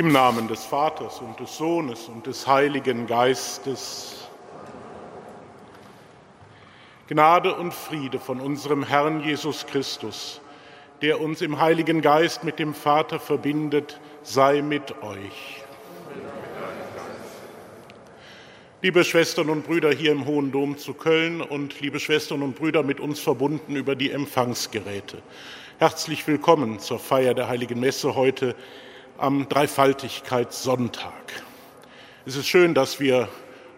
Im Namen des Vaters und des Sohnes und des Heiligen Geistes. Gnade und Friede von unserem Herrn Jesus Christus, der uns im Heiligen Geist mit dem Vater verbindet, sei mit euch. Liebe Schwestern und Brüder hier im Hohen Dom zu Köln und liebe Schwestern und Brüder mit uns verbunden über die Empfangsgeräte. Herzlich willkommen zur Feier der Heiligen Messe heute am Dreifaltigkeitssonntag. Es ist schön, dass wir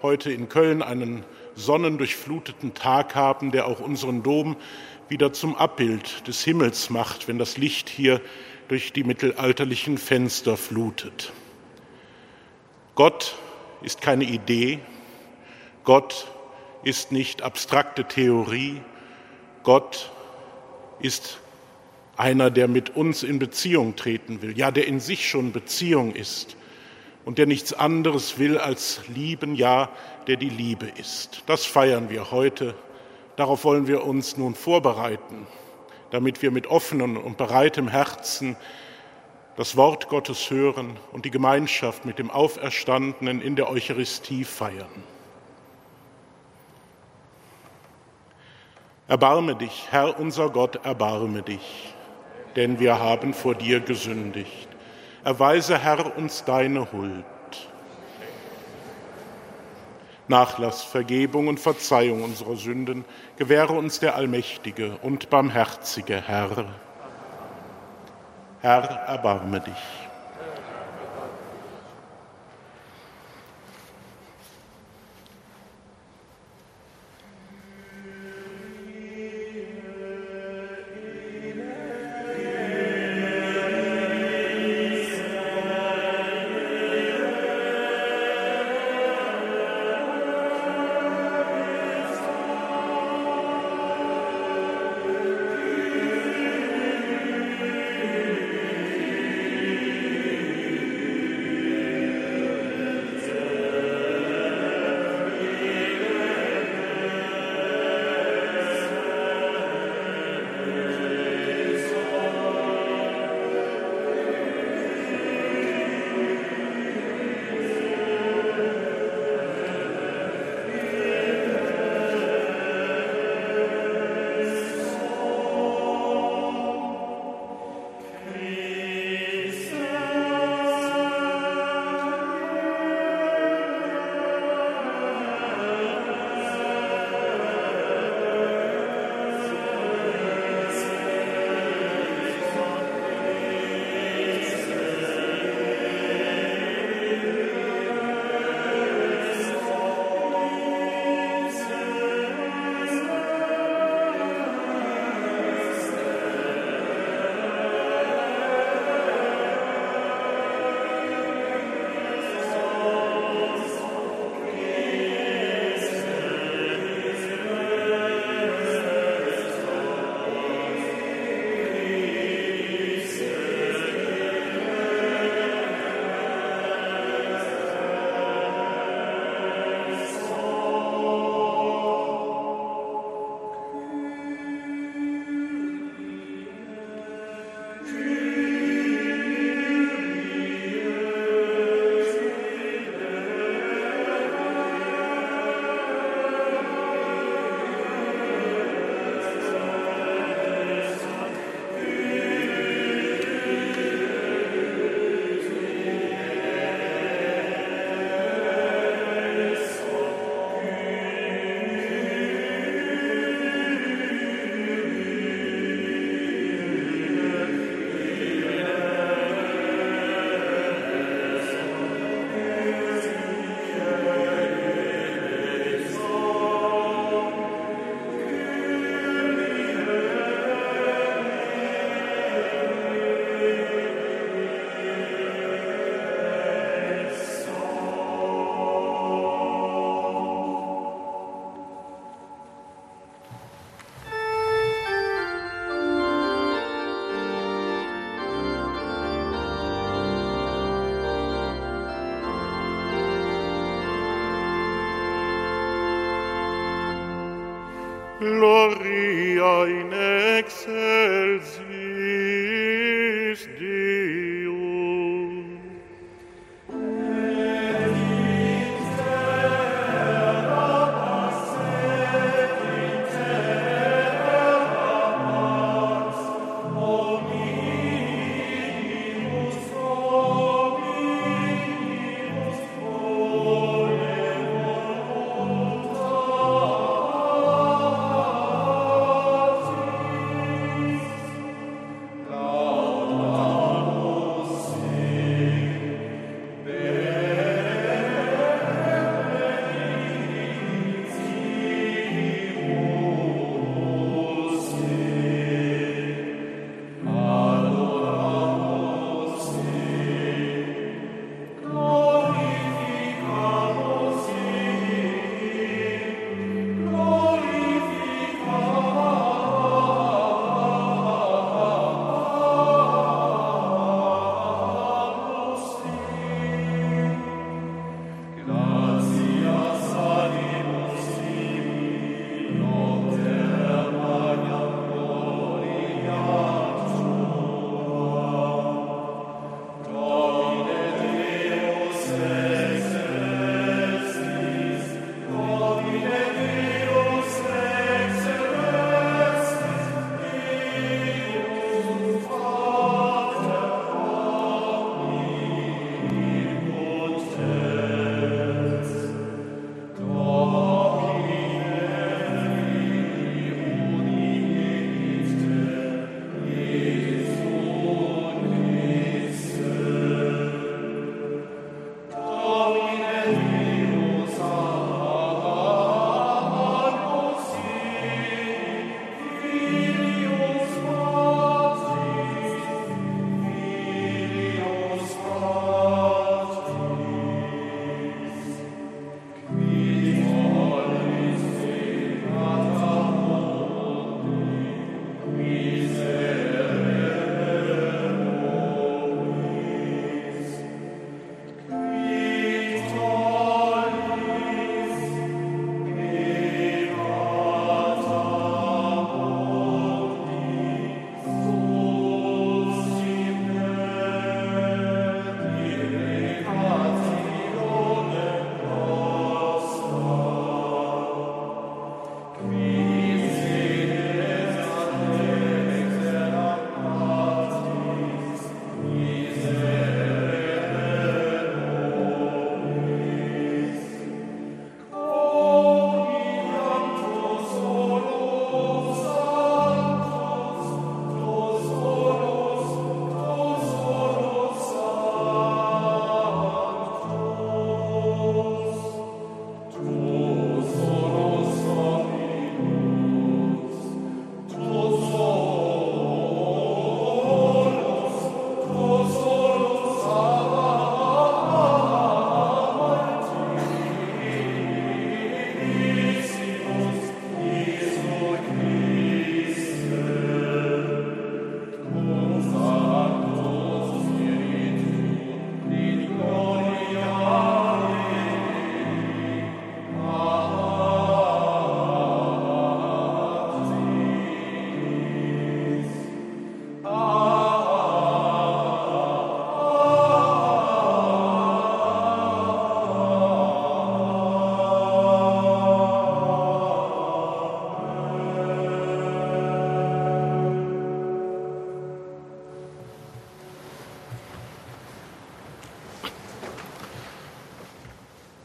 heute in Köln einen sonnendurchfluteten Tag haben, der auch unseren Dom wieder zum Abbild des Himmels macht, wenn das Licht hier durch die mittelalterlichen Fenster flutet. Gott ist keine Idee, Gott ist nicht abstrakte Theorie, Gott ist einer, der mit uns in Beziehung treten will, ja, der in sich schon Beziehung ist und der nichts anderes will als lieben, ja, der die Liebe ist. Das feiern wir heute. Darauf wollen wir uns nun vorbereiten, damit wir mit offenem und bereitem Herzen das Wort Gottes hören und die Gemeinschaft mit dem Auferstandenen in der Eucharistie feiern. Erbarme dich, Herr unser Gott, erbarme dich denn wir haben vor dir gesündigt. Erweise, Herr, uns deine Huld. Nachlass, Vergebung und Verzeihung unserer Sünden gewähre uns der allmächtige und barmherzige Herr. Herr, erbarme dich.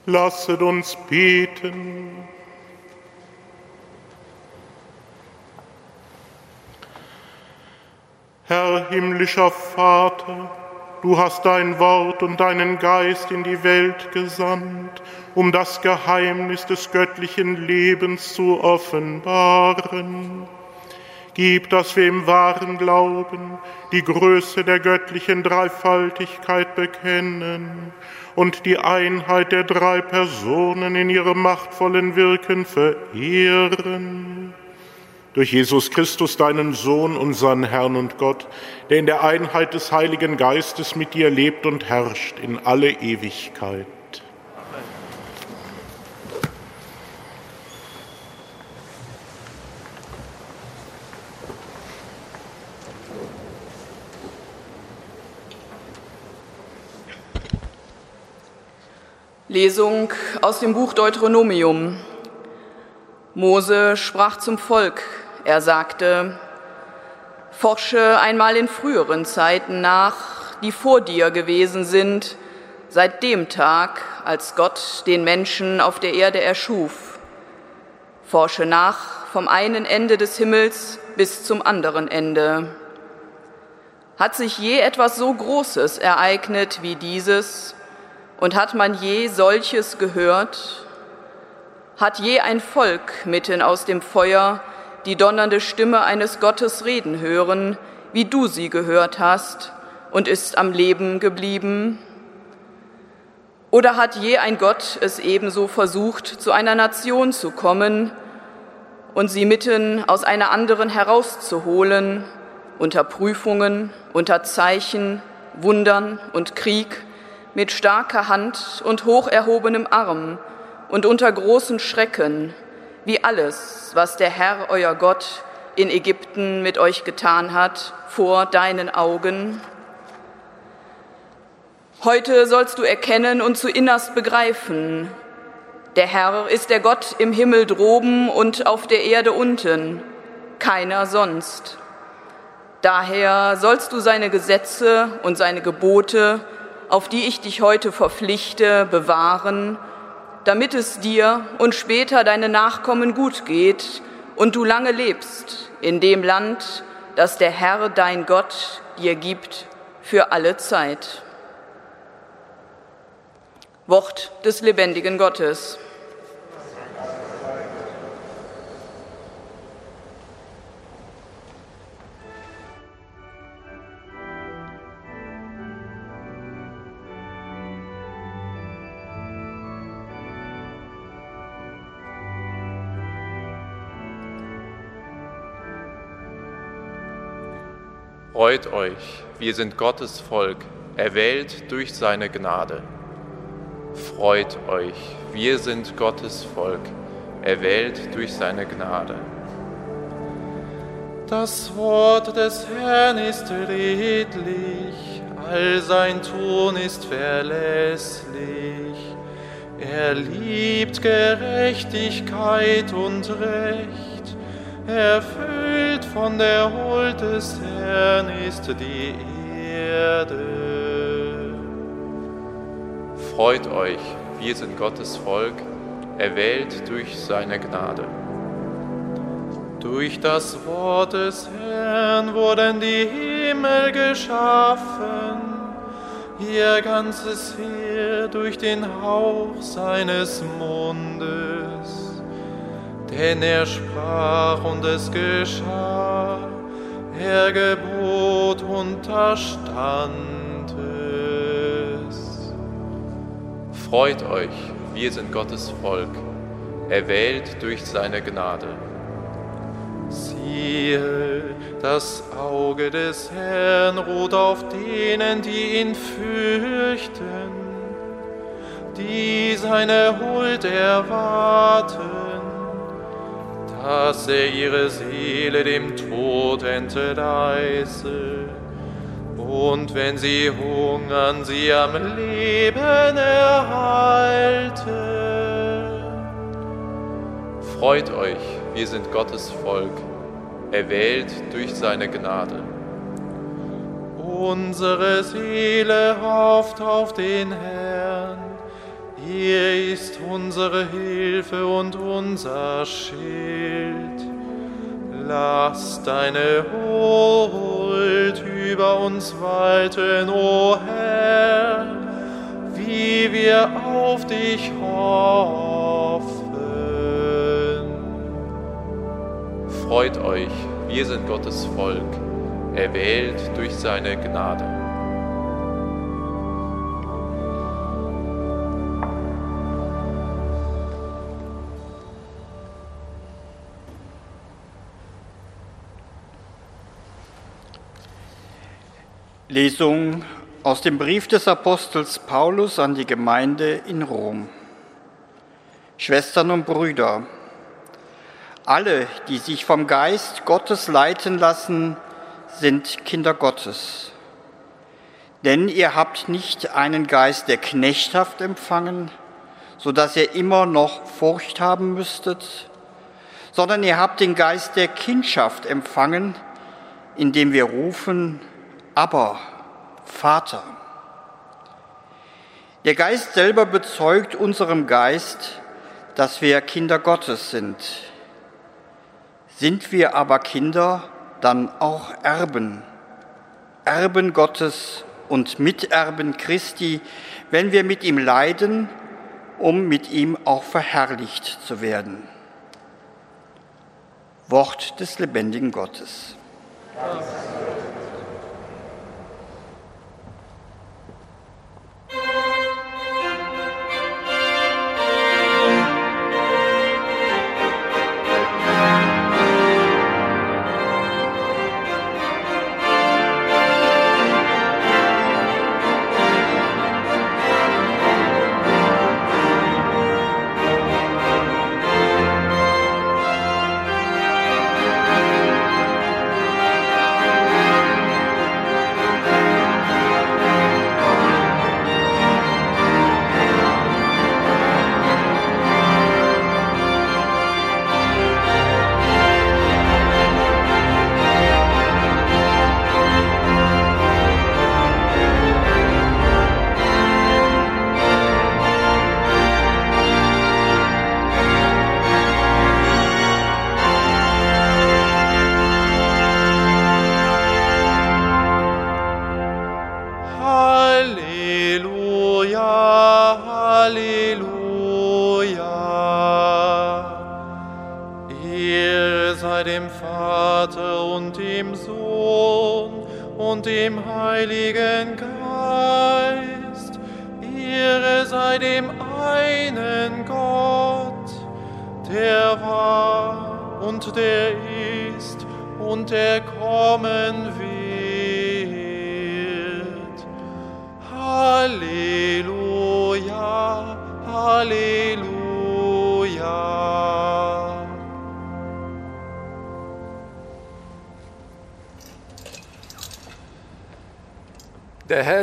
Lasset uns beten. Herr himmlischer Vater, du hast dein Wort und deinen Geist in die Welt gesandt, um das Geheimnis des göttlichen Lebens zu offenbaren. Gib, dass wir im wahren Glauben die Größe der göttlichen Dreifaltigkeit bekennen und die Einheit der drei Personen in ihrem machtvollen Wirken verehren. Durch Jesus Christus, deinen Sohn, unseren Herrn und Gott, der in der Einheit des Heiligen Geistes mit dir lebt und herrscht in alle Ewigkeit. Lesung aus dem Buch Deuteronomium. Mose sprach zum Volk. Er sagte, Forsche einmal in früheren Zeiten nach, die vor dir gewesen sind, seit dem Tag, als Gott den Menschen auf der Erde erschuf. Forsche nach vom einen Ende des Himmels bis zum anderen Ende. Hat sich je etwas so Großes ereignet wie dieses, und hat man je solches gehört? Hat je ein Volk mitten aus dem Feuer die donnernde Stimme eines Gottes reden hören, wie du sie gehört hast, und ist am Leben geblieben? Oder hat je ein Gott es ebenso versucht, zu einer Nation zu kommen und sie mitten aus einer anderen herauszuholen, unter Prüfungen, unter Zeichen, Wundern und Krieg, mit starker Hand und hoch erhobenem Arm und unter großen Schrecken, wie alles, was der Herr, euer Gott, in Ägypten mit euch getan hat, vor deinen Augen? Heute sollst du erkennen und zu innerst begreifen, der Herr ist der Gott im Himmel droben und auf der Erde unten, keiner sonst. Daher sollst du seine Gesetze und seine Gebote auf die ich dich heute verpflichte, bewahren, damit es dir und später deine Nachkommen gut geht und du lange lebst in dem Land, das der Herr dein Gott dir gibt für alle Zeit. Wort des lebendigen Gottes. Freut euch, wir sind Gottes Volk, erwählt durch seine Gnade. Freut euch, wir sind Gottes Volk, erwählt durch seine Gnade. Das Wort des Herrn ist redlich, all sein Ton ist verlässlich. Er liebt Gerechtigkeit und Recht Erfüllt von der Huld des Herrn ist die Erde. Freut euch, wir sind Gottes Volk, erwählt durch seine Gnade. Durch das Wort des Herrn wurden die Himmel geschaffen, ihr ganzes Heer durch den Hauch seines Mundes denn er sprach und es geschah, er gebot und es. Freut euch, wir sind Gottes Volk, erwählt durch seine Gnade. Siehe, das Auge des Herrn ruht auf denen, die ihn fürchten, die seine Huld erwarten dass er ihre Seele dem Tod entreiße. Und wenn sie hungern, sie am Leben erhalte. Freut euch, wir sind Gottes Volk, erwählt durch seine Gnade. Unsere Seele hofft auf den Herrn Er ist unsere Hilfe und unser Schild. Lass deine Huld über uns walten, o Herr, wie wir auf dich hoffen. Freut euch, wir sind Gottes Volk, erwählt durch seine Gnade. Lesung aus dem Brief des Apostels Paulus an die Gemeinde in Rom. Schwestern und Brüder, alle, die sich vom Geist Gottes leiten lassen, sind Kinder Gottes. Denn ihr habt nicht einen Geist der Knechtschaft empfangen, so dass ihr immer noch Furcht haben müsstet, sondern ihr habt den Geist der Kindschaft empfangen, indem wir rufen, aber Vater. Der Geist selber bezeugt unserem Geist, dass wir Kinder Gottes sind. Sind wir aber Kinder, dann auch Erben, Erben Gottes und Miterben Christi, wenn wir mit ihm leiden, um mit ihm auch verherrlicht zu werden. Wort des lebendigen Gottes. Amen.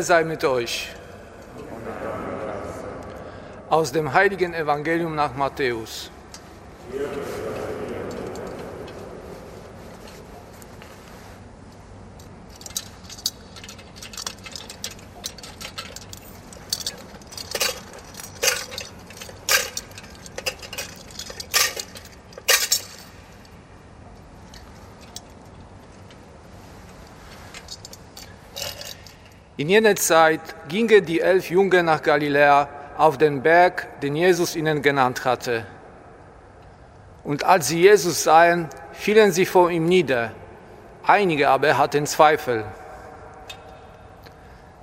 Sei mit euch. Aus dem heiligen Evangelium nach Matthäus. In jener Zeit gingen die elf Jungen nach Galiläa auf den Berg, den Jesus ihnen genannt hatte. Und als sie Jesus sahen, fielen sie vor ihm nieder. Einige aber hatten Zweifel.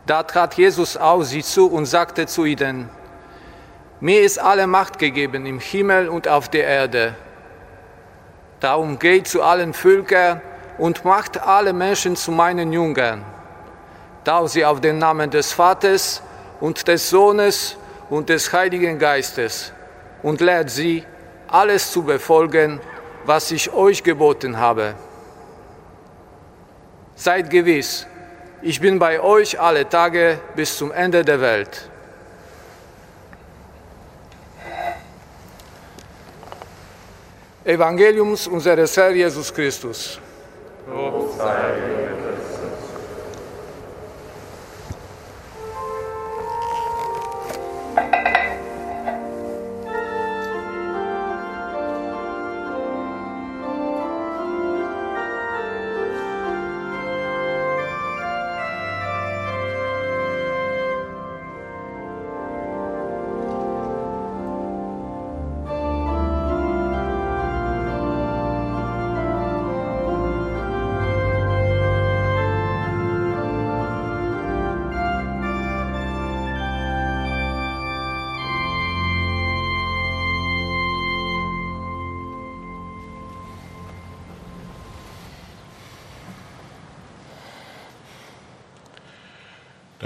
Da trat Jesus auf sie zu und sagte zu ihnen, mir ist alle Macht gegeben im Himmel und auf der Erde. Darum geht zu allen Völkern und macht alle Menschen zu meinen Jüngern tauft sie auf den Namen des Vaters und des Sohnes und des Heiligen Geistes und lehrt sie, alles zu befolgen, was ich euch geboten habe. Seid gewiss, ich bin bei euch alle Tage bis zum Ende der Welt. Evangeliums unseres Herrn Jesus Christus. Lob sei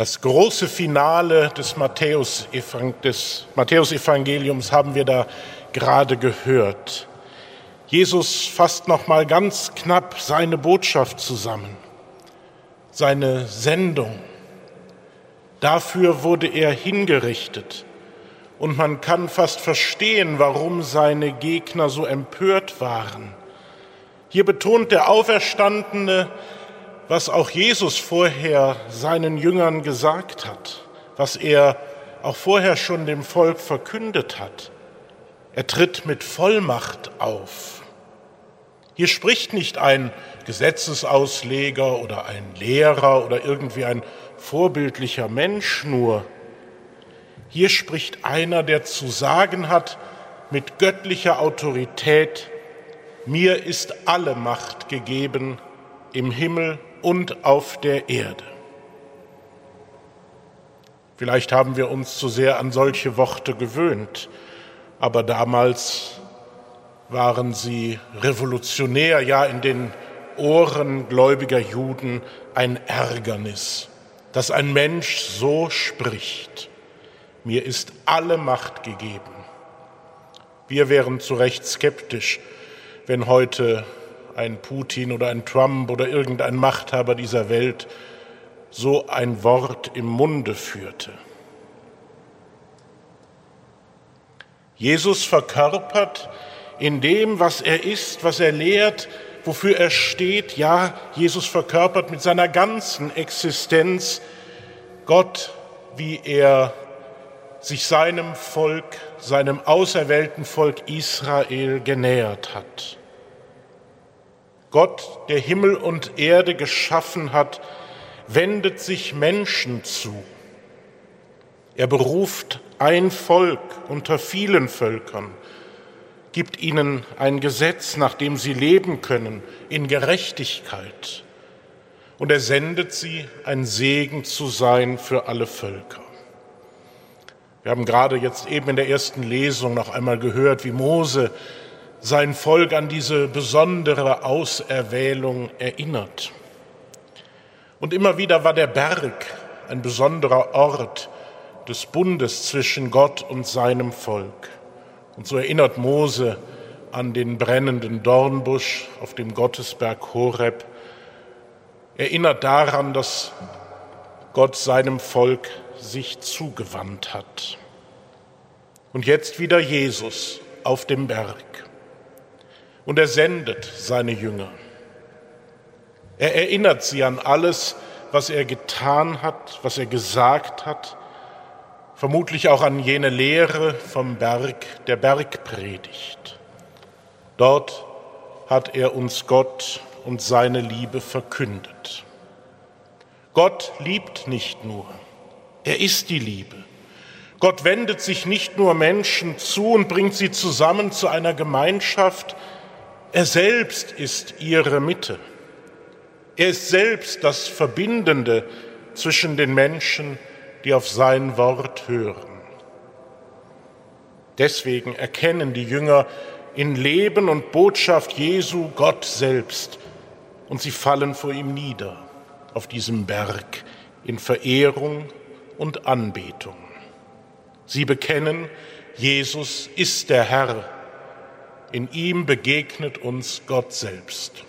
Das große Finale des Matthäus-Evangeliums haben wir da gerade gehört. Jesus fasst noch mal ganz knapp seine Botschaft zusammen, seine Sendung. Dafür wurde er hingerichtet. Und man kann fast verstehen, warum seine Gegner so empört waren. Hier betont der Auferstandene, was auch Jesus vorher seinen Jüngern gesagt hat, was er auch vorher schon dem Volk verkündet hat. Er tritt mit Vollmacht auf. Hier spricht nicht ein Gesetzesausleger oder ein Lehrer oder irgendwie ein vorbildlicher Mensch nur. Hier spricht einer, der zu sagen hat mit göttlicher Autorität, mir ist alle Macht gegeben im Himmel und auf der Erde. Vielleicht haben wir uns zu sehr an solche Worte gewöhnt, aber damals waren sie revolutionär, ja in den Ohren gläubiger Juden ein Ärgernis, dass ein Mensch so spricht. Mir ist alle Macht gegeben. Wir wären zu Recht skeptisch, wenn heute ein Putin oder ein Trump oder irgendein Machthaber dieser Welt so ein Wort im Munde führte. Jesus verkörpert in dem, was er ist, was er lehrt, wofür er steht. Ja, Jesus verkörpert mit seiner ganzen Existenz Gott, wie er sich seinem Volk, seinem auserwählten Volk Israel genähert hat. Gott, der Himmel und Erde geschaffen hat, wendet sich Menschen zu. Er beruft ein Volk unter vielen Völkern, gibt ihnen ein Gesetz, nach dem sie leben können, in Gerechtigkeit. Und er sendet sie, ein Segen zu sein für alle Völker. Wir haben gerade jetzt eben in der ersten Lesung noch einmal gehört, wie Mose sein Volk an diese besondere Auserwählung erinnert. Und immer wieder war der Berg ein besonderer Ort des Bundes zwischen Gott und seinem Volk. Und so erinnert Mose an den brennenden Dornbusch auf dem Gottesberg Horeb, erinnert daran, dass Gott seinem Volk sich zugewandt hat. Und jetzt wieder Jesus auf dem Berg und er sendet seine Jünger. Er erinnert sie an alles, was er getan hat, was er gesagt hat, vermutlich auch an jene Lehre vom Berg, der Bergpredigt. Dort hat er uns Gott und seine Liebe verkündet. Gott liebt nicht nur, er ist die Liebe. Gott wendet sich nicht nur Menschen zu und bringt sie zusammen zu einer Gemeinschaft, er selbst ist ihre Mitte. Er ist selbst das Verbindende zwischen den Menschen, die auf sein Wort hören. Deswegen erkennen die Jünger in Leben und Botschaft Jesu Gott selbst und sie fallen vor ihm nieder auf diesem Berg in Verehrung und Anbetung. Sie bekennen, Jesus ist der Herr in ihm begegnet uns Gott selbst.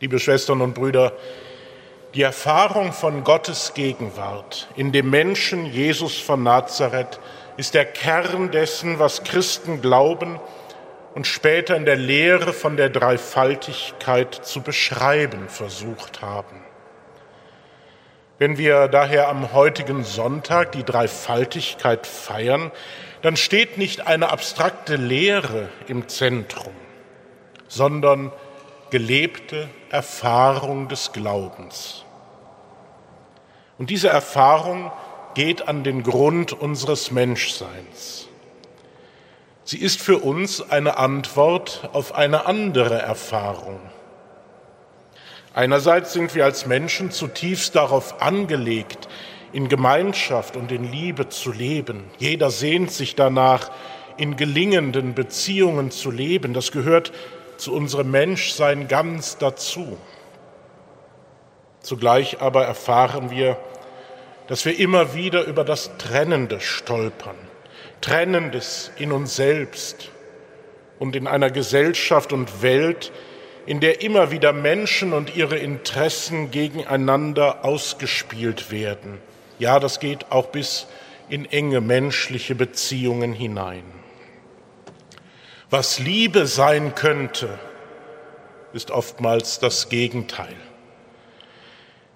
Liebe Schwestern und Brüder, die Erfahrung von Gottes Gegenwart in dem Menschen Jesus von Nazareth ist der Kern dessen, was Christen glauben und später in der Lehre von der Dreifaltigkeit zu beschreiben versucht haben. Wenn wir daher am heutigen Sonntag die Dreifaltigkeit feiern, dann steht nicht eine abstrakte Lehre im Zentrum, sondern gelebte Erfahrung des Glaubens. Und diese Erfahrung geht an den Grund unseres Menschseins. Sie ist für uns eine Antwort auf eine andere Erfahrung. Einerseits sind wir als Menschen zutiefst darauf angelegt, in Gemeinschaft und in Liebe zu leben. Jeder sehnt sich danach, in gelingenden Beziehungen zu leben. Das gehört zu unserem Menschsein ganz dazu. Zugleich aber erfahren wir, dass wir immer wieder über das Trennende stolpern, Trennendes in uns selbst und in einer Gesellschaft und Welt, in der immer wieder Menschen und ihre Interessen gegeneinander ausgespielt werden. Ja, das geht auch bis in enge menschliche Beziehungen hinein. Was Liebe sein könnte, ist oftmals das Gegenteil.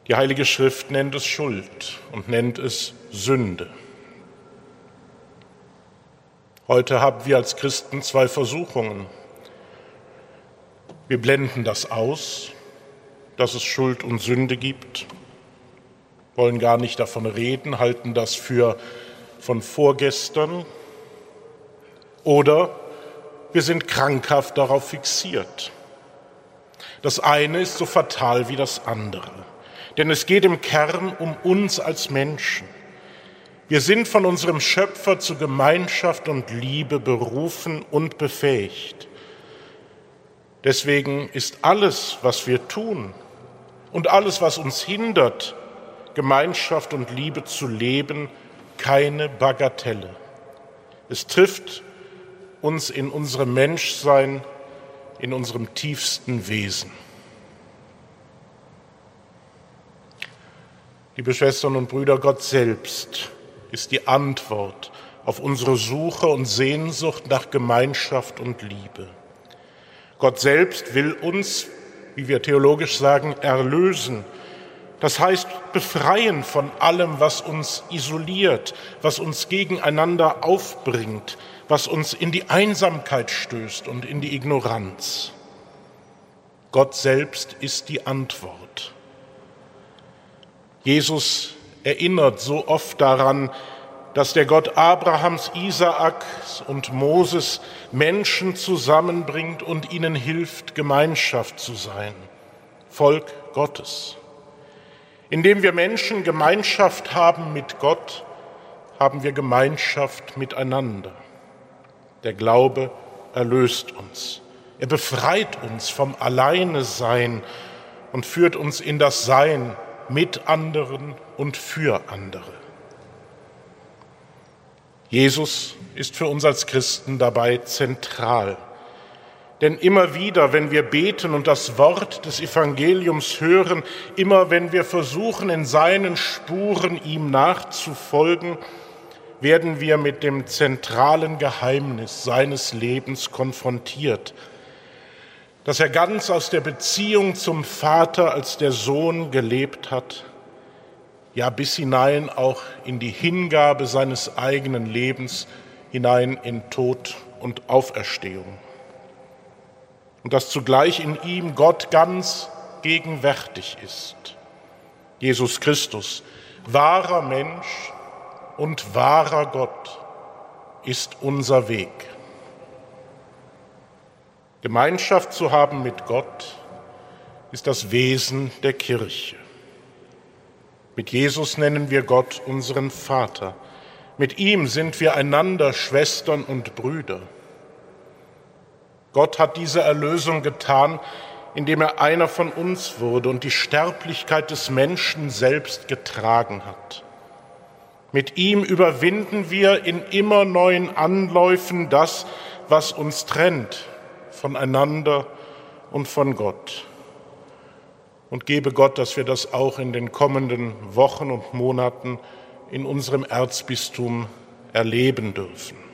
Die Heilige Schrift nennt es Schuld und nennt es Sünde. Heute haben wir als Christen zwei Versuchungen. Wir blenden das aus, dass es Schuld und Sünde gibt, wollen gar nicht davon reden, halten das für von vorgestern. Oder wir sind krankhaft darauf fixiert. Das eine ist so fatal wie das andere. Denn es geht im Kern um uns als Menschen. Wir sind von unserem Schöpfer zu Gemeinschaft und Liebe berufen und befähigt. Deswegen ist alles, was wir tun und alles, was uns hindert, Gemeinschaft und Liebe zu leben, keine Bagatelle. Es trifft uns in unserem Menschsein, in unserem tiefsten Wesen. Liebe Schwestern und Brüder, Gott selbst ist die Antwort auf unsere Suche und Sehnsucht nach Gemeinschaft und Liebe. Gott selbst will uns, wie wir theologisch sagen, erlösen. Das heißt, befreien von allem, was uns isoliert, was uns gegeneinander aufbringt, was uns in die Einsamkeit stößt und in die Ignoranz. Gott selbst ist die Antwort. Jesus erinnert so oft daran, dass der Gott Abrahams, Isaaks und Moses Menschen zusammenbringt und ihnen hilft, Gemeinschaft zu sein, Volk Gottes. Indem wir Menschen Gemeinschaft haben mit Gott, haben wir Gemeinschaft miteinander. Der Glaube erlöst uns. Er befreit uns vom Alleine Sein und führt uns in das Sein mit anderen und für andere. Jesus ist für uns als Christen dabei zentral. Denn immer wieder, wenn wir beten und das Wort des Evangeliums hören, immer wenn wir versuchen, in seinen Spuren ihm nachzufolgen, werden wir mit dem zentralen Geheimnis seines Lebens konfrontiert, dass er ganz aus der Beziehung zum Vater als der Sohn gelebt hat, ja bis hinein auch in die Hingabe seines eigenen Lebens, hinein in Tod und Auferstehung. Und dass zugleich in ihm Gott ganz gegenwärtig ist. Jesus Christus, wahrer Mensch und wahrer Gott, ist unser Weg. Gemeinschaft zu haben mit Gott ist das Wesen der Kirche. Mit Jesus nennen wir Gott unseren Vater. Mit ihm sind wir einander Schwestern und Brüder. Gott hat diese Erlösung getan, indem er einer von uns wurde und die Sterblichkeit des Menschen selbst getragen hat. Mit ihm überwinden wir in immer neuen Anläufen das, was uns trennt, voneinander und von Gott. Und gebe Gott, dass wir das auch in den kommenden Wochen und Monaten in unserem Erzbistum erleben dürfen.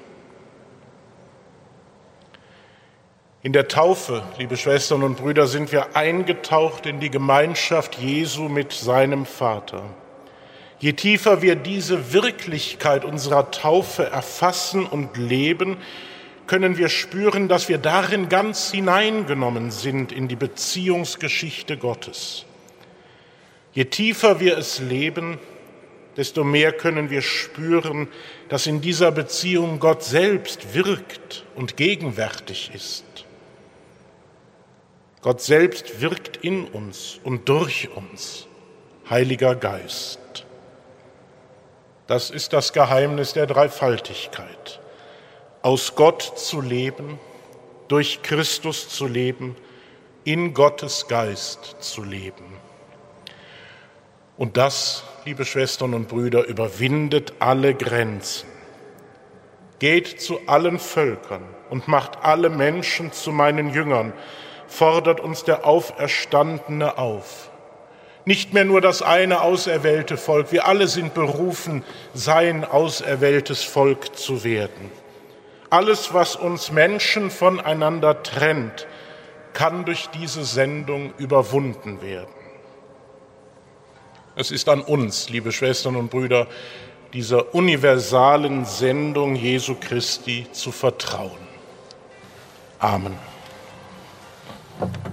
In der Taufe, liebe Schwestern und Brüder, sind wir eingetaucht in die Gemeinschaft Jesu mit seinem Vater. Je tiefer wir diese Wirklichkeit unserer Taufe erfassen und leben, können wir spüren, dass wir darin ganz hineingenommen sind in die Beziehungsgeschichte Gottes. Je tiefer wir es leben, desto mehr können wir spüren, dass in dieser Beziehung Gott selbst wirkt und gegenwärtig ist. Gott selbst wirkt in uns und durch uns, Heiliger Geist. Das ist das Geheimnis der Dreifaltigkeit aus Gott zu leben, durch Christus zu leben, in Gottes Geist zu leben. Und das, liebe Schwestern und Brüder, überwindet alle Grenzen. Geht zu allen Völkern und macht alle Menschen zu meinen Jüngern, fordert uns der Auferstandene auf. Nicht mehr nur das eine auserwählte Volk, wir alle sind berufen, sein auserwähltes Volk zu werden. Alles, was uns Menschen voneinander trennt, kann durch diese Sendung überwunden werden. Es ist an uns, liebe Schwestern und Brüder, dieser universalen Sendung Jesu Christi zu vertrauen. Amen. Thank you.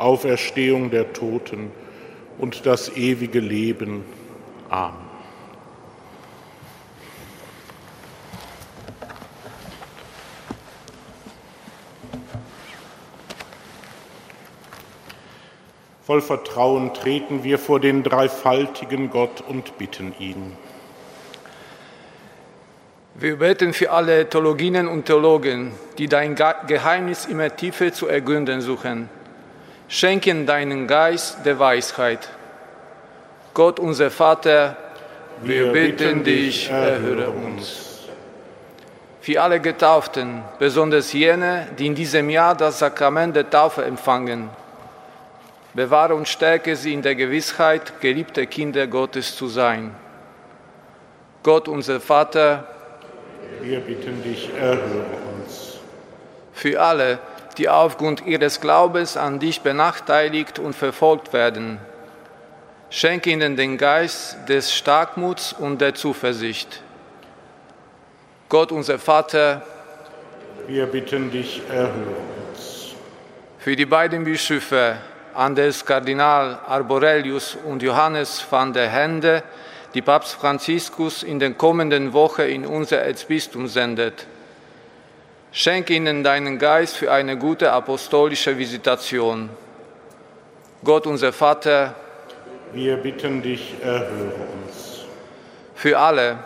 Auferstehung der Toten und das ewige Leben. Amen. Voll Vertrauen treten wir vor den dreifaltigen Gott und bitten ihn. Wir beten für alle Theologinnen und Theologen, die dein Geheimnis immer tiefer zu ergründen suchen schenken deinen Geist der Weisheit. Gott, unser Vater, wir, wir bitten dich, erhöre uns. Für alle Getauften, besonders jene, die in diesem Jahr das Sakrament der Taufe empfangen, bewahre und stärke sie in der Gewissheit, geliebte Kinder Gottes zu sein. Gott, unser Vater, wir bitten dich, erhöre uns. Für alle, die aufgrund ihres Glaubens an dich benachteiligt und verfolgt werden. Schenke ihnen den Geist des Starkmuts und der Zuversicht. Gott, unser Vater, wir bitten dich, erhöre uns. Für die beiden Bischöfe, Anders Kardinal Arborelius und Johannes van der Hände, die Papst Franziskus in den kommenden Wochen in unser Erzbistum sendet, Schenk ihnen deinen Geist für eine gute apostolische Visitation. Gott, unser Vater, wir bitten dich, erhöre uns. Für alle,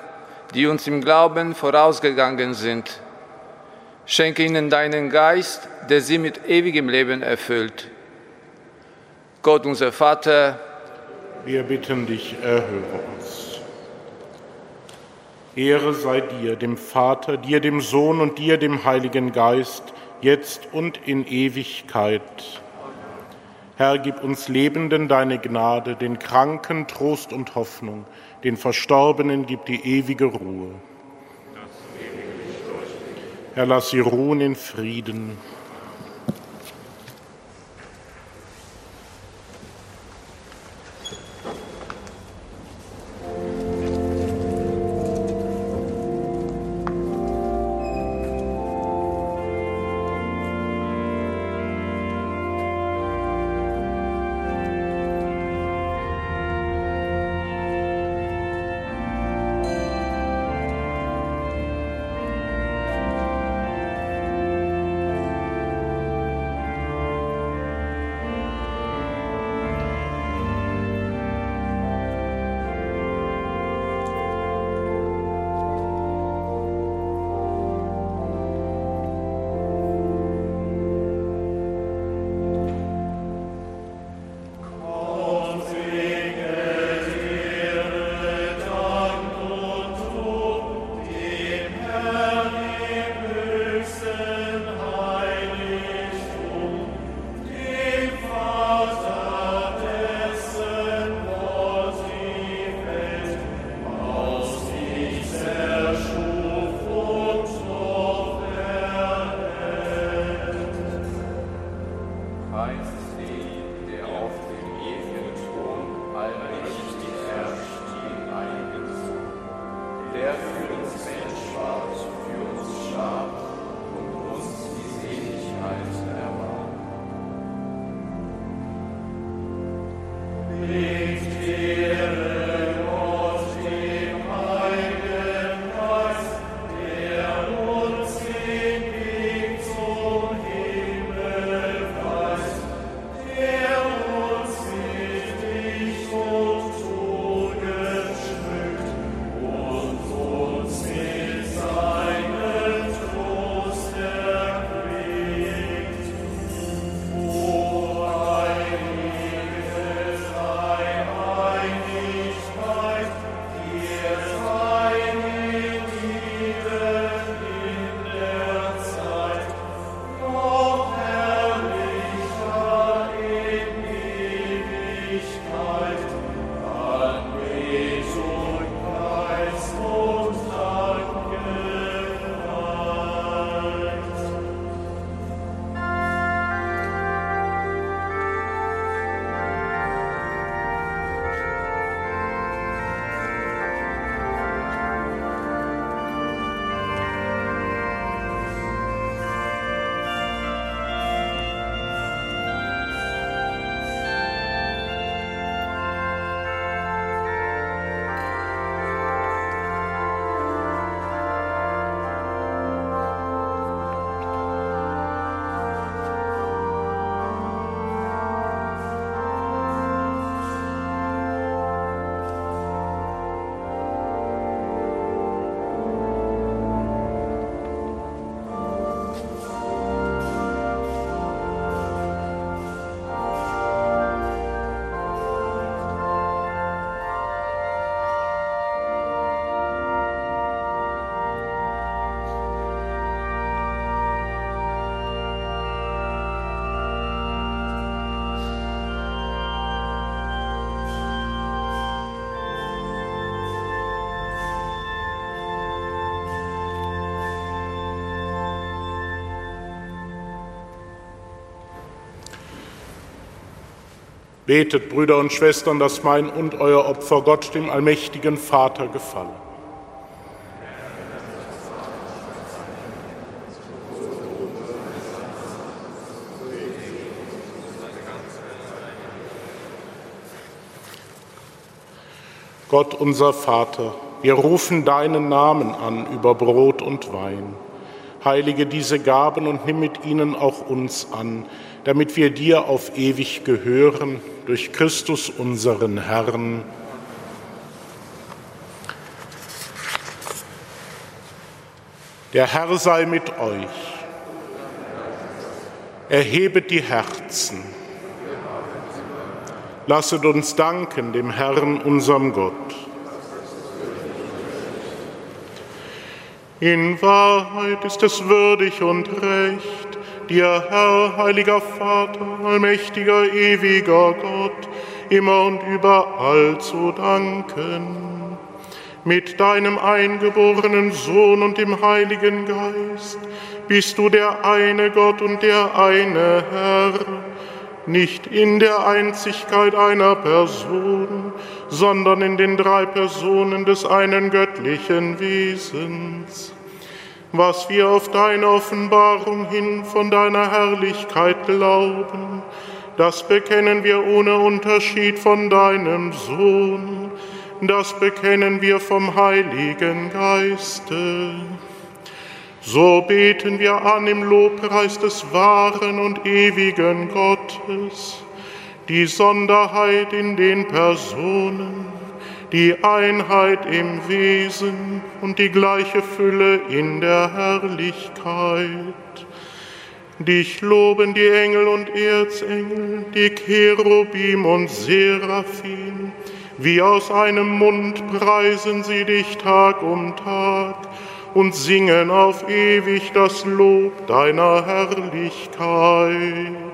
die uns im Glauben vorausgegangen sind, schenke ihnen deinen Geist, der sie mit ewigem Leben erfüllt. Gott, unser Vater, wir bitten dich, erhöre uns. Ehre sei dir, dem Vater, dir, dem Sohn und dir, dem Heiligen Geist, jetzt und in Ewigkeit. Herr, gib uns Lebenden deine Gnade, den Kranken Trost und Hoffnung, den Verstorbenen gib die ewige Ruhe. Herr, lass sie ruhen in Frieden. Betet, Brüder und Schwestern, dass mein und euer Opfer Gott, dem allmächtigen Vater, gefalle. Gott unser Vater, wir rufen deinen Namen an über Brot und Wein. Heilige diese Gaben und nimm mit ihnen auch uns an, damit wir dir auf ewig gehören durch Christus unseren Herrn. Der Herr sei mit euch. Erhebet die Herzen. Lasset uns danken dem Herrn, unserem Gott. In Wahrheit ist es würdig und recht, dir, Herr, heiliger Vater, allmächtiger, ewiger Gott, immer und überall zu danken. Mit deinem eingeborenen Sohn und dem Heiligen Geist bist du der eine Gott und der eine Herr, nicht in der Einzigkeit einer Person, sondern in den drei Personen des einen göttlichen Wesens was wir auf deine Offenbarung hin von deiner Herrlichkeit glauben, das bekennen wir ohne Unterschied von deinem Sohn, das bekennen wir vom Heiligen Geiste. So beten wir an im Lobpreis des wahren und ewigen Gottes, die Sonderheit in den Personen, die Einheit im Wesen und die gleiche Fülle in der Herrlichkeit. Dich loben die Engel und Erzengel, die Cherubim und Seraphim, wie aus einem Mund preisen sie dich Tag um Tag und singen auf ewig das Lob deiner Herrlichkeit.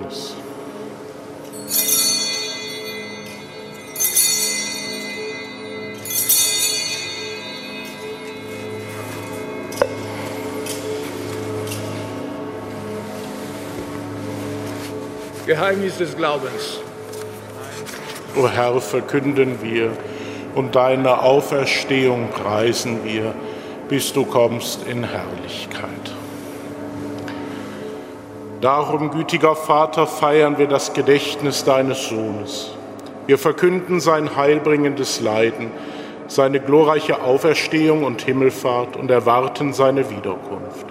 Geheimnis des Glaubens. O Herr, verkünden wir und deine Auferstehung preisen wir, bis du kommst in Herrlichkeit. Darum, gütiger Vater, feiern wir das Gedächtnis deines Sohnes. Wir verkünden sein heilbringendes Leiden, seine glorreiche Auferstehung und Himmelfahrt und erwarten seine Wiederkunft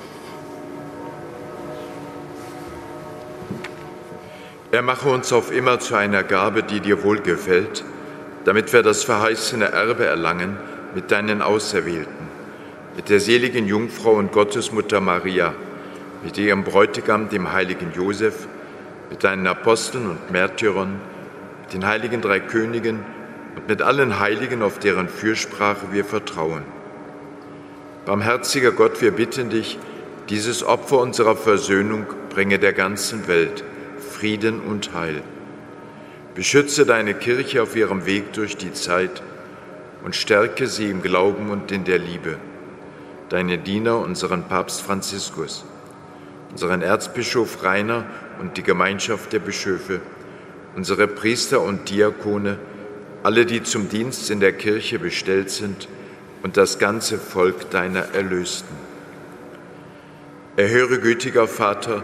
Er mache uns auf immer zu einer Gabe, die dir wohlgefällt, damit wir das verheißene Erbe erlangen mit deinen Auserwählten, mit der seligen Jungfrau und Gottesmutter Maria, mit ihrem Bräutigam, dem heiligen Josef, mit deinen Aposteln und Märtyrern, mit den heiligen drei Königen und mit allen Heiligen, auf deren Fürsprache wir vertrauen. Barmherziger Gott, wir bitten dich, dieses Opfer unserer Versöhnung bringe der ganzen Welt Frieden und Heil. Beschütze deine Kirche auf ihrem Weg durch die Zeit und stärke sie im Glauben und in der Liebe. Deine Diener, unseren Papst Franziskus, unseren Erzbischof Rainer und die Gemeinschaft der Bischöfe, unsere Priester und Diakone, alle, die zum Dienst in der Kirche bestellt sind und das ganze Volk deiner Erlösten. Erhöre, gütiger Vater,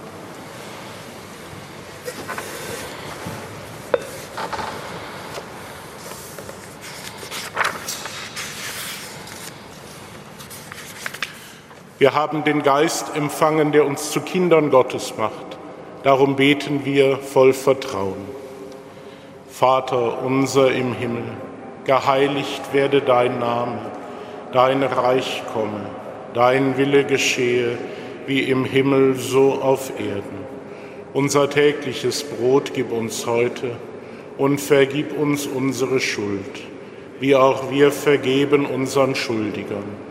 Wir haben den Geist empfangen, der uns zu Kindern Gottes macht. Darum beten wir voll Vertrauen. Vater unser im Himmel, geheiligt werde dein Name, dein Reich komme, dein Wille geschehe, wie im Himmel so auf Erden. Unser tägliches Brot gib uns heute und vergib uns unsere Schuld, wie auch wir vergeben unseren Schuldigern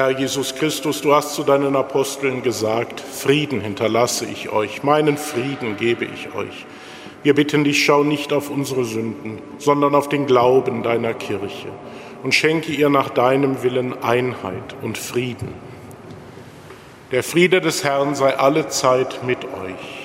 Herr Jesus Christus, du hast zu deinen Aposteln gesagt, Frieden hinterlasse ich euch, meinen Frieden gebe ich euch. Wir bitten dich, schau nicht auf unsere Sünden, sondern auf den Glauben deiner Kirche und schenke ihr nach deinem Willen Einheit und Frieden. Der Friede des Herrn sei alle Zeit mit euch.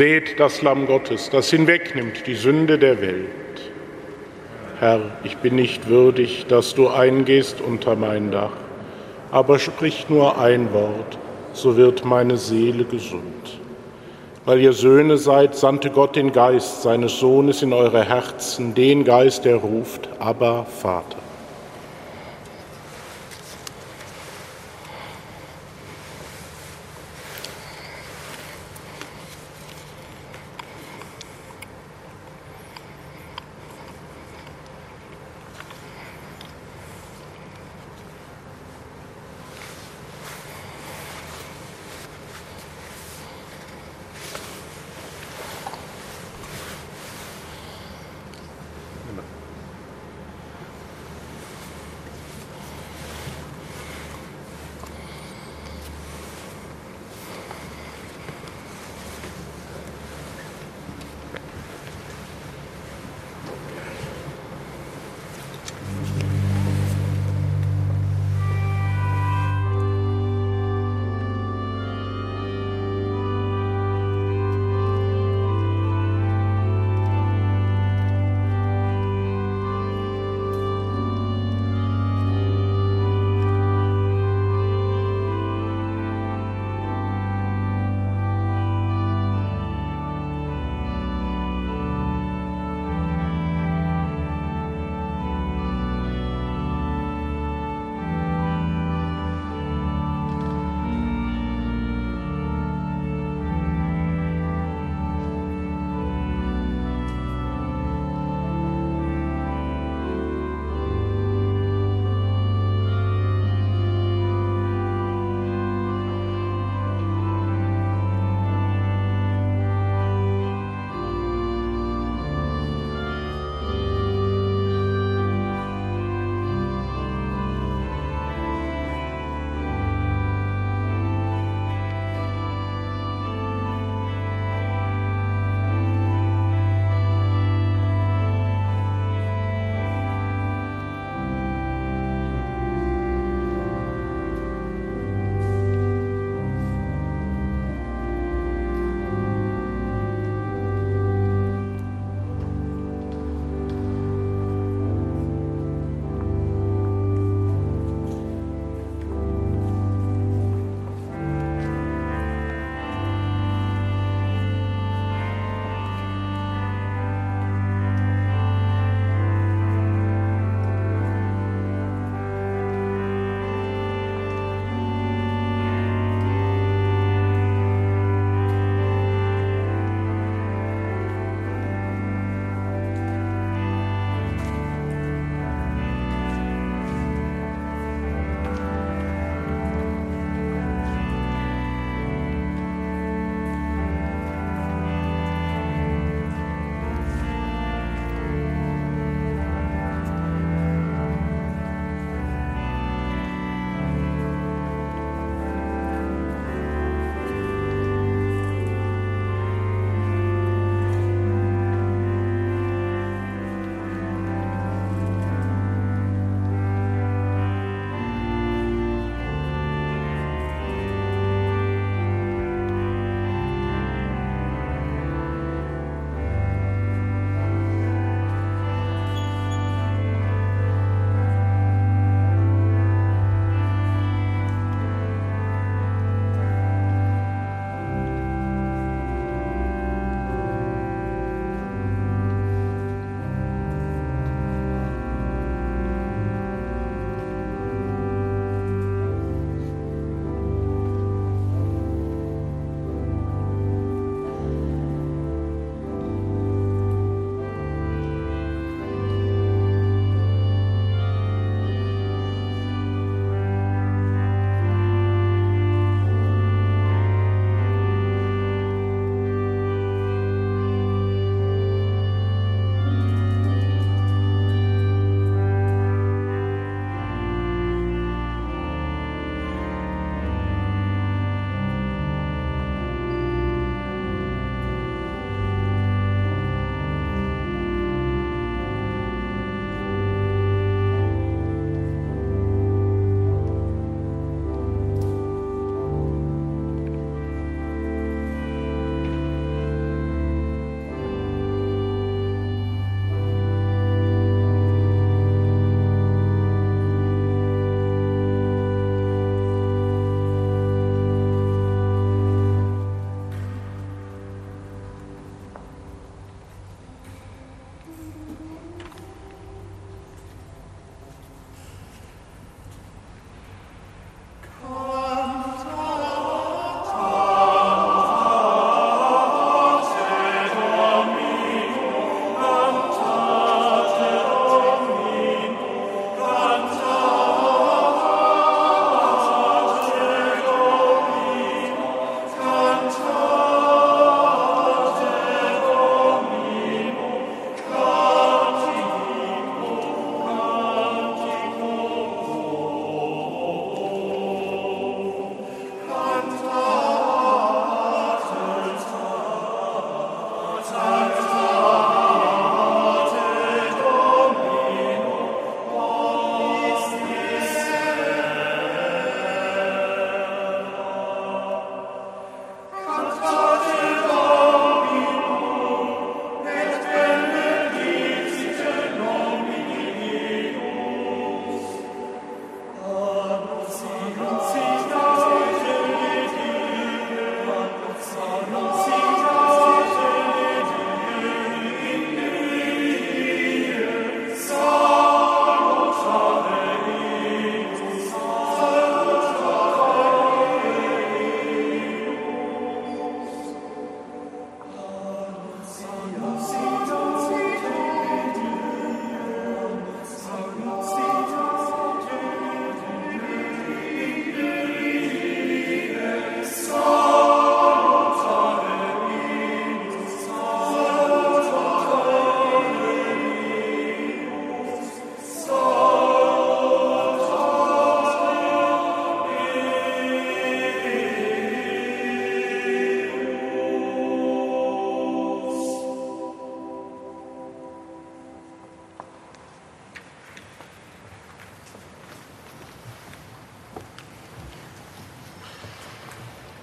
Seht das Lamm Gottes, das hinwegnimmt die Sünde der Welt. Herr, ich bin nicht würdig, dass du eingehst unter mein Dach, aber sprich nur ein Wort, so wird meine Seele gesund. Weil ihr Söhne seid, sandte Gott den Geist seines Sohnes in eure Herzen, den Geist, der ruft, aber Vater.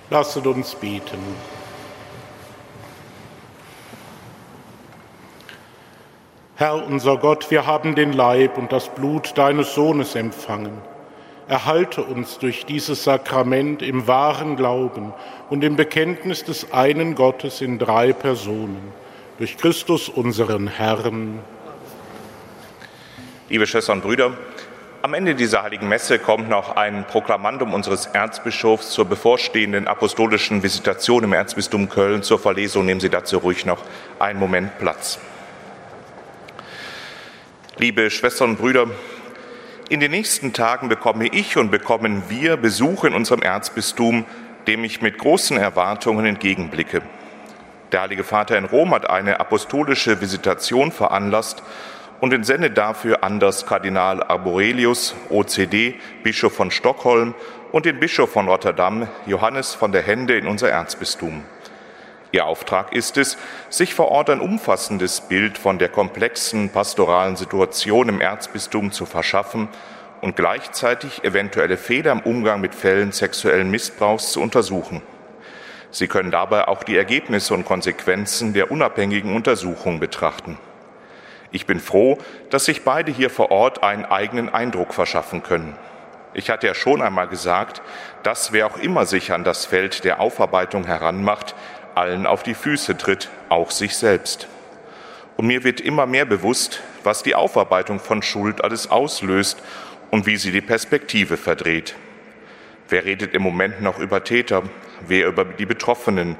Lasset uns beten. Herr unser Gott, wir haben den Leib und das Blut deines Sohnes empfangen. Erhalte uns durch dieses Sakrament im wahren Glauben und im Bekenntnis des einen Gottes in drei Personen, durch Christus unseren Herrn. Liebe Schwestern und Brüder, am Ende dieser heiligen Messe kommt noch ein Proklamandum unseres Erzbischofs zur bevorstehenden apostolischen Visitation im Erzbistum Köln zur Verlesung. Nehmen Sie dazu ruhig noch einen Moment Platz. Liebe Schwestern und Brüder, in den nächsten Tagen bekomme ich und bekommen wir Besuch in unserem Erzbistum, dem ich mit großen Erwartungen entgegenblicke. Der Heilige Vater in Rom hat eine apostolische Visitation veranlasst und entsendet dafür Anders Kardinal Arborelius, OCD, Bischof von Stockholm und den Bischof von Rotterdam, Johannes von der Hände, in unser Erzbistum. Ihr Auftrag ist es, sich vor Ort ein umfassendes Bild von der komplexen pastoralen Situation im Erzbistum zu verschaffen und gleichzeitig eventuelle Fehler im Umgang mit Fällen sexuellen Missbrauchs zu untersuchen. Sie können dabei auch die Ergebnisse und Konsequenzen der unabhängigen Untersuchung betrachten. Ich bin froh, dass sich beide hier vor Ort einen eigenen Eindruck verschaffen können. Ich hatte ja schon einmal gesagt, dass wer auch immer sich an das Feld der Aufarbeitung heranmacht, allen auf die Füße tritt, auch sich selbst. Und mir wird immer mehr bewusst, was die Aufarbeitung von Schuld alles auslöst und wie sie die Perspektive verdreht. Wer redet im Moment noch über Täter? Wer über die Betroffenen?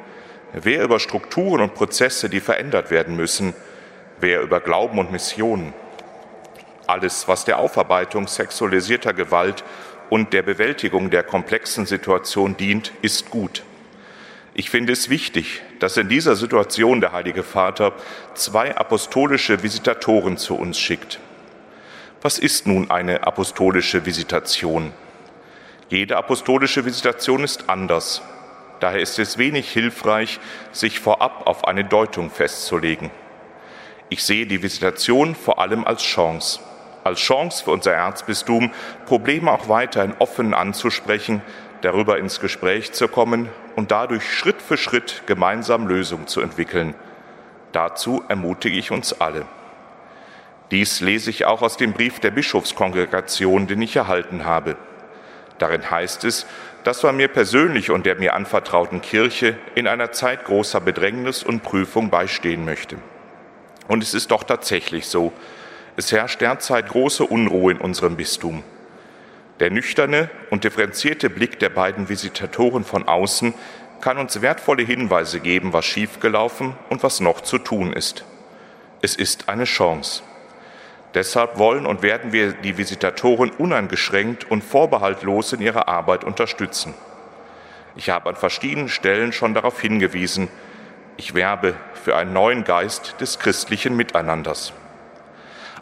Wer über Strukturen und Prozesse, die verändert werden müssen? Wer über Glauben und Mission. Alles, was der Aufarbeitung sexualisierter Gewalt und der Bewältigung der komplexen Situation dient, ist gut. Ich finde es wichtig, dass in dieser Situation der Heilige Vater zwei apostolische Visitatoren zu uns schickt. Was ist nun eine apostolische Visitation? Jede apostolische Visitation ist anders. Daher ist es wenig hilfreich, sich vorab auf eine Deutung festzulegen. Ich sehe die Visitation vor allem als Chance, als Chance für unser Erzbistum, Probleme auch weiterhin offen anzusprechen, darüber ins Gespräch zu kommen und dadurch Schritt für Schritt gemeinsam Lösungen zu entwickeln. Dazu ermutige ich uns alle. Dies lese ich auch aus dem Brief der Bischofskongregation, den ich erhalten habe. Darin heißt es, dass man mir persönlich und der mir anvertrauten Kirche in einer Zeit großer Bedrängnis und Prüfung beistehen möchte. Und es ist doch tatsächlich so. Es herrscht derzeit große Unruhe in unserem Bistum. Der nüchterne und differenzierte Blick der beiden Visitatoren von außen kann uns wertvolle Hinweise geben, was schiefgelaufen und was noch zu tun ist. Es ist eine Chance. Deshalb wollen und werden wir die Visitatoren uneingeschränkt und vorbehaltlos in ihrer Arbeit unterstützen. Ich habe an verschiedenen Stellen schon darauf hingewiesen, ich werbe für einen neuen Geist des christlichen Miteinanders.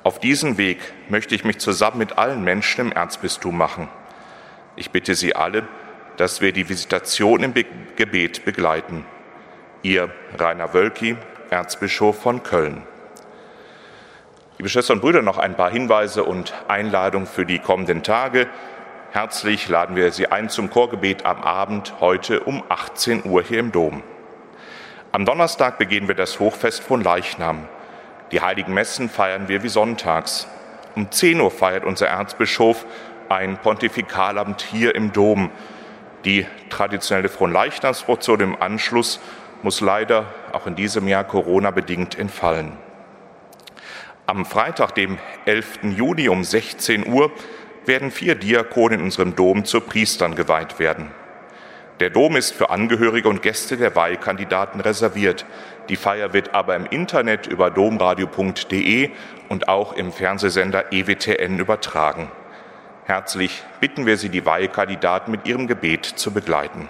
Auf diesen Weg möchte ich mich zusammen mit allen Menschen im Erzbistum machen. Ich bitte Sie alle, dass wir die Visitation im Gebet begleiten. Ihr Rainer Wölki, Erzbischof von Köln. Liebe Schwestern und Brüder, noch ein paar Hinweise und Einladungen für die kommenden Tage. Herzlich laden wir Sie ein zum Chorgebet am Abend heute um 18 Uhr hier im Dom. Am Donnerstag begehen wir das Hochfest von Leichnam. Die heiligen Messen feiern wir wie sonntags. Um 10 Uhr feiert unser Erzbischof ein Pontifikalamt hier im Dom. Die traditionelle Fronleichnamsprozession im Anschluss muss leider auch in diesem Jahr Corona-bedingt entfallen. Am Freitag, dem 11. Juni um 16 Uhr, werden vier Diakonen in unserem Dom zu Priestern geweiht werden. Der Dom ist für Angehörige und Gäste der Weihkandidaten reserviert. Die Feier wird aber im Internet über domradio.de und auch im Fernsehsender EWTN übertragen. Herzlich bitten wir Sie, die Weihkandidaten mit ihrem Gebet zu begleiten.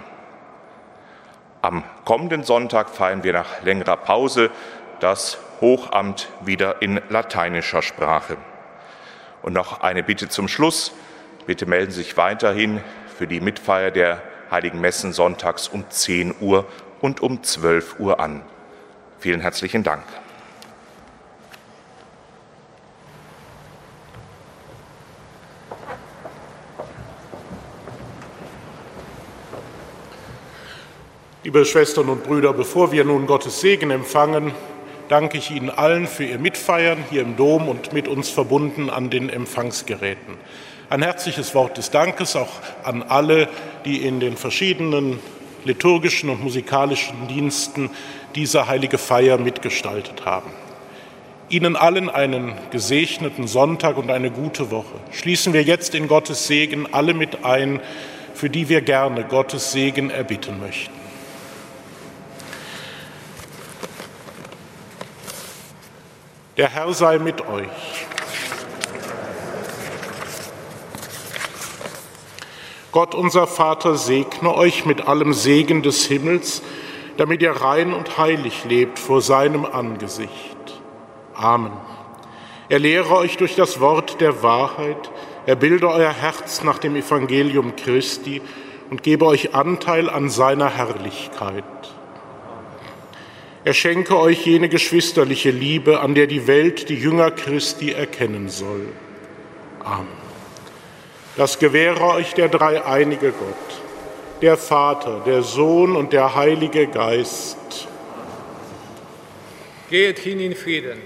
Am kommenden Sonntag feiern wir nach längerer Pause das Hochamt wieder in lateinischer Sprache. Und noch eine Bitte zum Schluss. Bitte melden Sie sich weiterhin für die Mitfeier der Heiligen Messen sonntags um 10 Uhr und um 12 Uhr an. Vielen herzlichen Dank. Liebe Schwestern und Brüder, bevor wir nun Gottes Segen empfangen, danke ich Ihnen allen für Ihr Mitfeiern hier im Dom und mit uns verbunden an den Empfangsgeräten. Ein herzliches Wort des Dankes auch an alle, die in den verschiedenen liturgischen und musikalischen Diensten diese heilige Feier mitgestaltet haben. Ihnen allen einen gesegneten Sonntag und eine gute Woche. Schließen wir jetzt in Gottes Segen alle mit ein, für die wir gerne Gottes Segen erbitten möchten. Der Herr sei mit euch. Gott unser Vater segne euch mit allem Segen des Himmels, damit ihr rein und heilig lebt vor seinem Angesicht. Amen. Er lehre euch durch das Wort der Wahrheit, er bilde euer Herz nach dem Evangelium Christi und gebe euch Anteil an seiner Herrlichkeit. Er schenke euch jene geschwisterliche Liebe, an der die Welt die Jünger Christi erkennen soll. Amen. Das gewähre euch der dreieinige Gott, der Vater, der Sohn und der Heilige Geist. Geht hin in Frieden.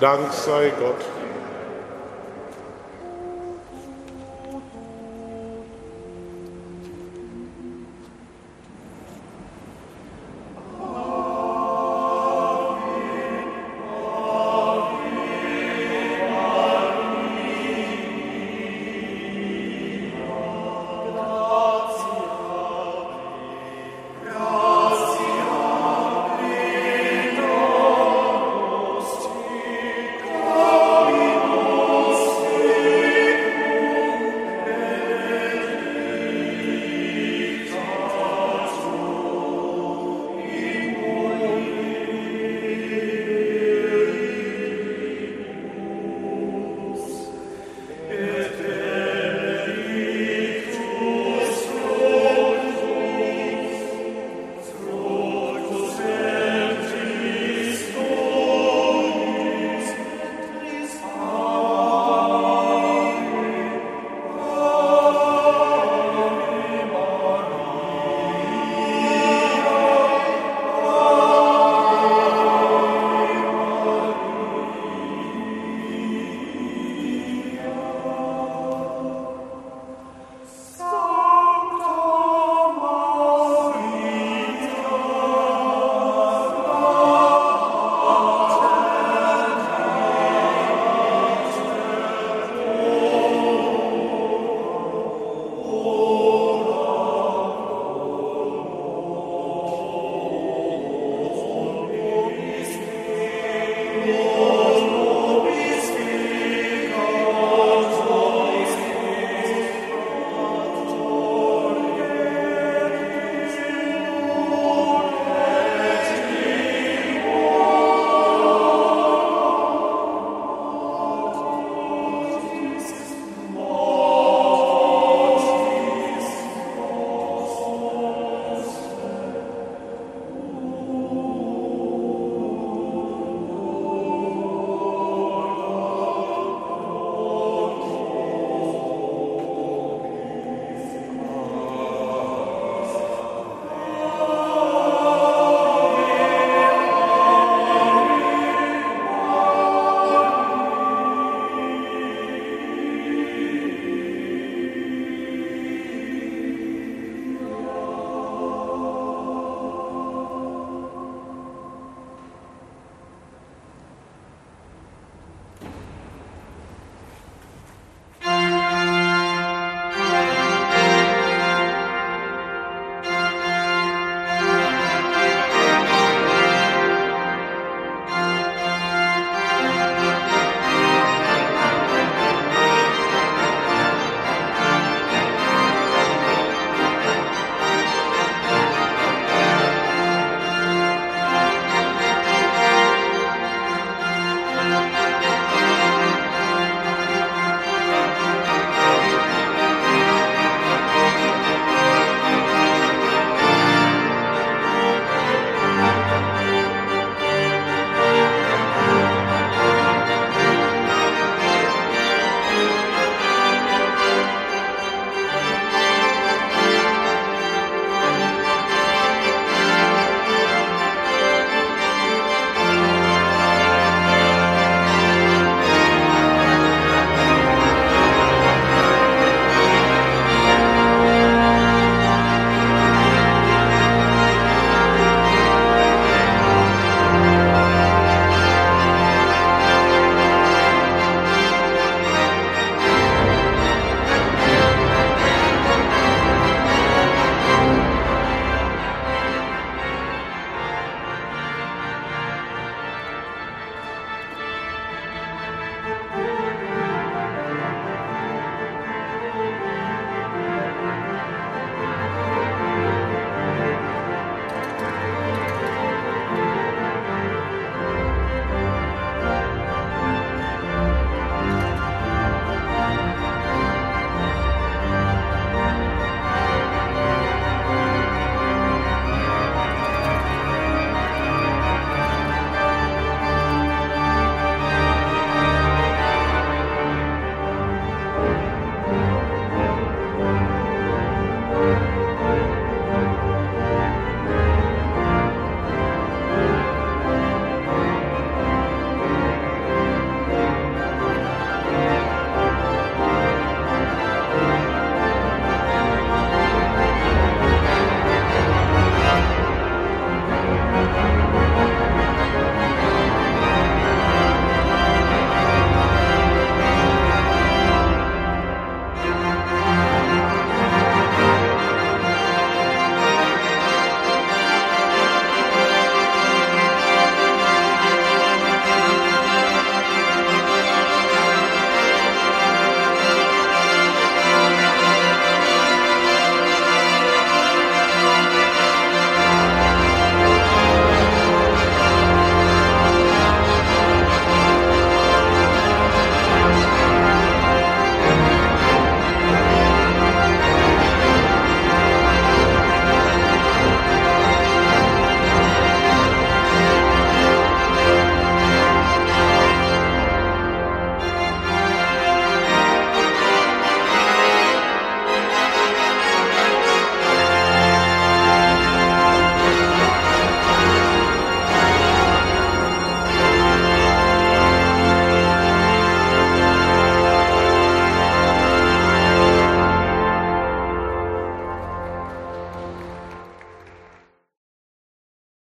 Dank sei Gott.